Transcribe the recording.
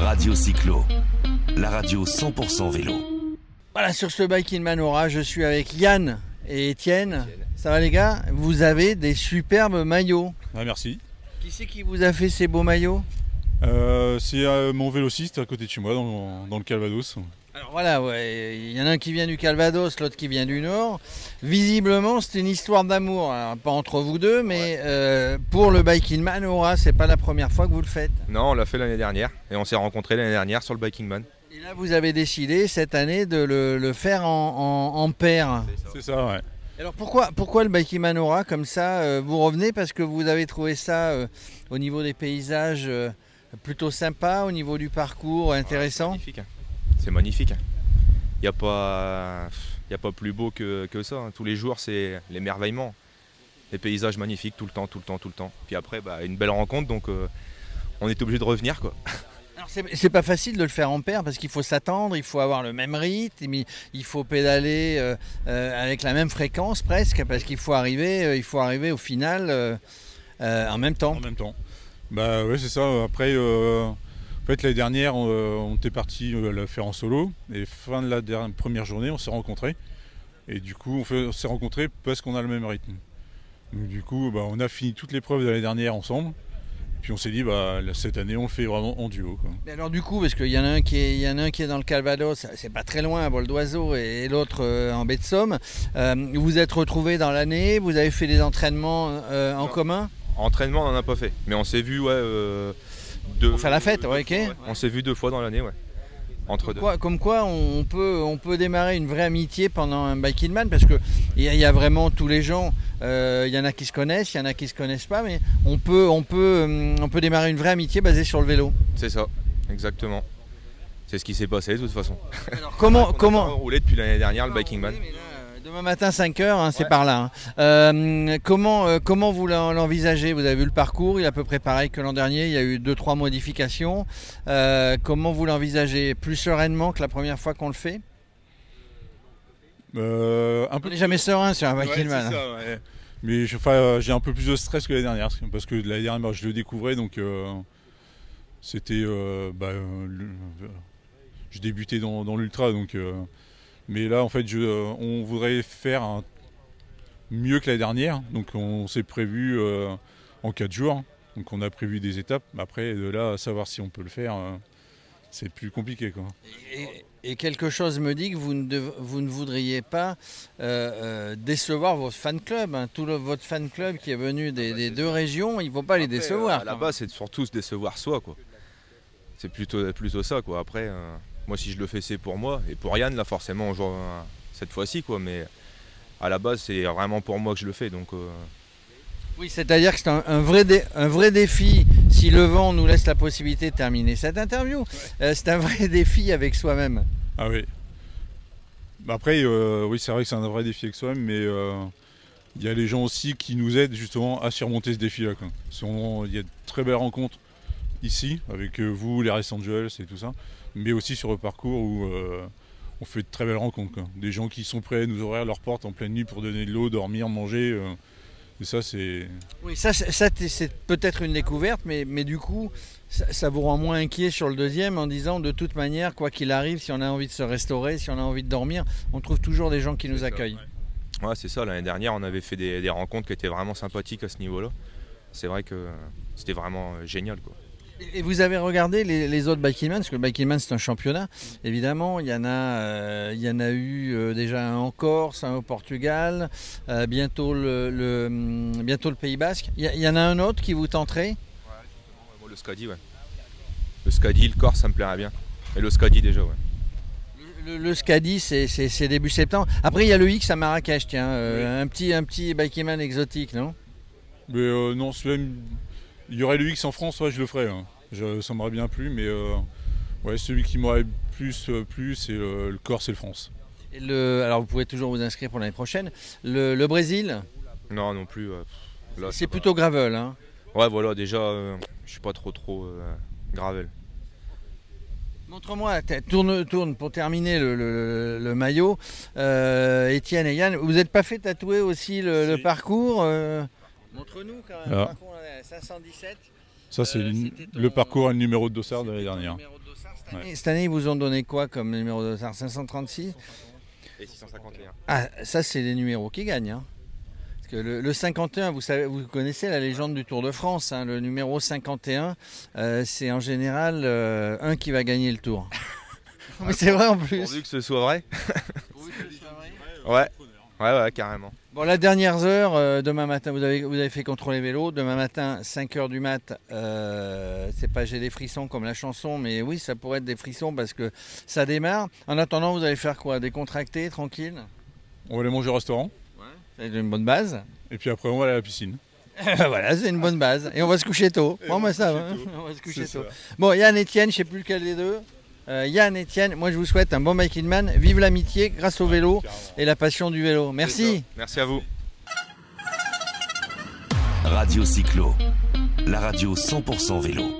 Radio Cyclo, la radio 100% vélo. Voilà, sur ce Bike in Manora, je suis avec Yann et Étienne. Ça va les gars? Vous avez des superbes maillots. Ah, merci. Qui c'est qui vous a fait ces beaux maillots? Euh, c'est euh, mon vélociste à côté de chez moi, dans, dans le Calvados. Alors voilà, ouais, il y en a un qui vient du Calvados, l'autre qui vient du Nord. Visiblement, c'est une histoire d'amour, Alors, pas entre vous deux, mais euh, pour le Bike in Manora, c'est pas la première fois que vous le faites. Non, on l'a fait l'année dernière et on s'est rencontrés l'année dernière sur le Biking Man. Et là, vous avez décidé cette année de le, le faire en, en- en paire. C'est ça, ouais. Alors pourquoi, pourquoi le Bike in Manora comme ça euh, Vous revenez? Parce que vous avez trouvé ça euh, au niveau des paysages euh, plutôt sympa, au niveau du parcours intéressant Magnifique. C'est magnifique. Il n'y a, pas... y a pas plus beau que, que ça. hein. Tous les jours, c'est l'émerveillement. Les paysages magnifiques tout le temps, tout le temps, tout le temps. Puis après, bah, une belle rencontre, donc euh, on est obligé de revenir. Quoi. Alors c'est c'est pas facile de le faire en paire parce qu'il faut s'attendre, il faut avoir le même rythme, il- faut pédaler euh, euh, avec la même fréquence presque parce qu'il faut arriver, euh, il faut arriver au final euh, euh, en même temps. En même temps. Bah ouais, c'est ça. Après, euh, fait, l'année dernière, on, euh, on était parti euh, la faire en solo. Et fin de la dernière, première journée, on s'est rencontrés. Et du coup, on, fait- on s'est rencontrés parce qu'on a le même rythme. Donc, du coup, bah, on a fini toutes les preuves de l'année dernière ensemble. Puis on s'est dit, bah, cette année, on le fait vraiment en duo. Quoi. Mais alors du coup, parce qu'il y en a un qui est, il y en a un qui est dans le Calvados, c'est pas très loin à vol d'oiseau, et, et l'autre euh, en baie de Somme. Euh, vous êtes retrouvés dans l'année, vous avez fait des entraînements euh, en Non. commun? Entraînement, on n'en a pas fait. Mais on s'est vu, ouais. Deux, Pour faire la fête, ouais, ok. fois, On s'est vu deux fois dans l'année, ouais. Entre deux. Quoi- comme quoi on peut, on peut démarrer une vraie amitié pendant un biking man parce que il y, a- il y a vraiment tous les gens. euh, Il y en a qui se connaissent, il y en a qui se connaissent pas, mais on peut, on peut, hum, on peut démarrer une vraie amitié basée sur le vélo. C'est ça, exactement. C'est ce qui s'est passé de toute façon. Alors comment, On a comment pas roulé depuis l'année dernière le Biking Man. Demain matin 5h, c'est Ouais. par là. hein. Euh, comment, euh, comment vous l'en- l'envisagez? Vous avez vu le parcours, il est à peu près pareil que l'an dernier, il y a eu 2-3 modifications. Euh, comment vous l'envisagez? Plus sereinement que la première fois qu'on le fait? Un On peu n'est jamais serein sur un Ouais, c'est ça, ouais. Mais enfin, j'ai un peu plus de stress que l'année dernière, parce que l'année dernière, je le découvrais, donc c'était, bah, je débutais dans, dans l'ultra, donc. Mais là, en fait, je, euh, on voudrait faire un- mieux que l'année dernière, donc on s'est prévu euh, en 4 jours, donc on a prévu des étapes. Après, de là, à savoir si on peut le faire, euh, c'est plus compliqué, quoi. Et, et quelque chose me dit que vous ne, dev- vous ne voudriez pas euh, euh, décevoir votre fan club. hein. Tout le- votre fan club qui est venu des, Ah bah, des deux régions, il ne faut pas les décevoir. euh, la base, c'est surtout se décevoir soi, quoi. C'est plutôt, plutôt ça, quoi. Après, euh, moi, si je le fais, c'est pour moi. Et pour Yann, là, forcément, cette fois-ci, quoi. Mais à la base, c'est vraiment pour moi que je le fais. Donc, euh, Oui, c'est-à-dire que c'est un, un vrai dé- un vrai défi si le vent nous laisse la possibilité de terminer cette interview. Euh, c'est un vrai défi avec soi-même. Ah oui. Bah Après, euh, oui, c'est vrai que c'est un vrai défi avec soi-même, mais euh, il y a les gens aussi qui nous aident justement à surmonter ce défi-là. Il y a de très belles rencontres ici, avec euh, vous, les Race Angels et tout ça, mais aussi sur le parcours où euh, on fait de très belles rencontres. quoi. Des gens qui sont prêts à nous ouvrir leurs portes en pleine nuit pour donner de l'eau, dormir, manger. euh, et ça, c'est. Oui, ça, c'est- ça, c'est peut-être une découverte, mais, mais du coup, ça, ça vous rend moins inquiet sur le deuxième en disant de toute manière, quoi qu'il arrive, si on a envie de se restaurer, si on a envie de dormir, on trouve toujours des gens qui nous C'est ça, accueillent. ouais, c'est ça. L'année dernière, on avait fait des, des rencontres qui étaient vraiment sympathiques à ce niveau-là. C'est vrai que c'était vraiment génial, quoi. Et vous avez regardé les, les autres Bikingman, parce que le Bikingman c'est un championnat, évidemment, il y en a, euh, il y en a eu euh, déjà un en Corse, un au Portugal, euh, bientôt, le, le, hum, bientôt le Pays Basque. Il y, a- il y en a un autre qui vous tenterait? Le Scadi, ouais. Le Scadi, le Corse, ça me plairait bien. Et le Scadi, déjà, ouais. Le, le Scadi, c'est- début septembre. Après, il y a le X à Marrakech, tiens, euh, un petit, un petit Bikingman exotique, non? Mais euh, non, celui-là, il y aurait le X en France, ouais, je le ferais. hein. Je- ça m'aurait bien plu, mais euh, ouais, celui qui m'aurait plus euh, plu, c'est euh, le Corse et le France. Et le, Alors, vous pouvez toujours vous inscrire pour l'année prochaine. Le, le Brésil, Non, non plus. euh, là, c'est plutôt gravel, hein Ouais, voilà, déjà, euh, je suis pas trop, trop euh, gravel. Montre-moi, tourne, tourne pour terminer le, le- le maillot. Euh, Étienne et Yann, vous n'êtes pas fait tatouer aussi le, parcours euh? Montre-nous quand même. Ah. Par contre, on est à 517. Ça, c'est Euh, le- c'était ton- le parcours et le numéro de dossard de l'année dernière. numéro de dossard Cette année, cette année, ils vous ont donné quoi comme numéro de dossard? 536 Et 651. Ah, ça, c'est les numéros qui gagnent. hein. Parce que le, le 51, vous, savez, vous connaissez la légende du Tour de France. hein. Le numéro 51, euh, c'est en général euh, un qui va gagner le tour. Mais c'est vrai en plus. Pourvu que ce soit vrai. Ouais. Ouais, ouais, carrément. Bon, la dernière heure, euh, demain matin, vous avez, vous avez fait contrôler vélo. Demain matin, 5h du mat, euh, c'est pas j'ai des frissons comme la chanson, mais oui, ça pourrait être des frissons parce que ça démarre. En attendant, vous allez faire quoi? Décontracter, tranquille? On va aller manger au restaurant. C'est une bonne base. Et puis après, on va aller à la piscine. voilà, c'est une bonne base. Et on va se coucher tôt. Bon, on bah va ça se va. coucher tôt. On va se coucher tôt. ça. Bon, Yann, Etienne, je sais plus lequel des deux. Euh, Yann, Etienne, moi je vous souhaite un bon biking man. Vive l'amitié grâce au vélo et la passion du vélo. Merci. Merci à vous. Radio Cyclo, la radio 100% vélo.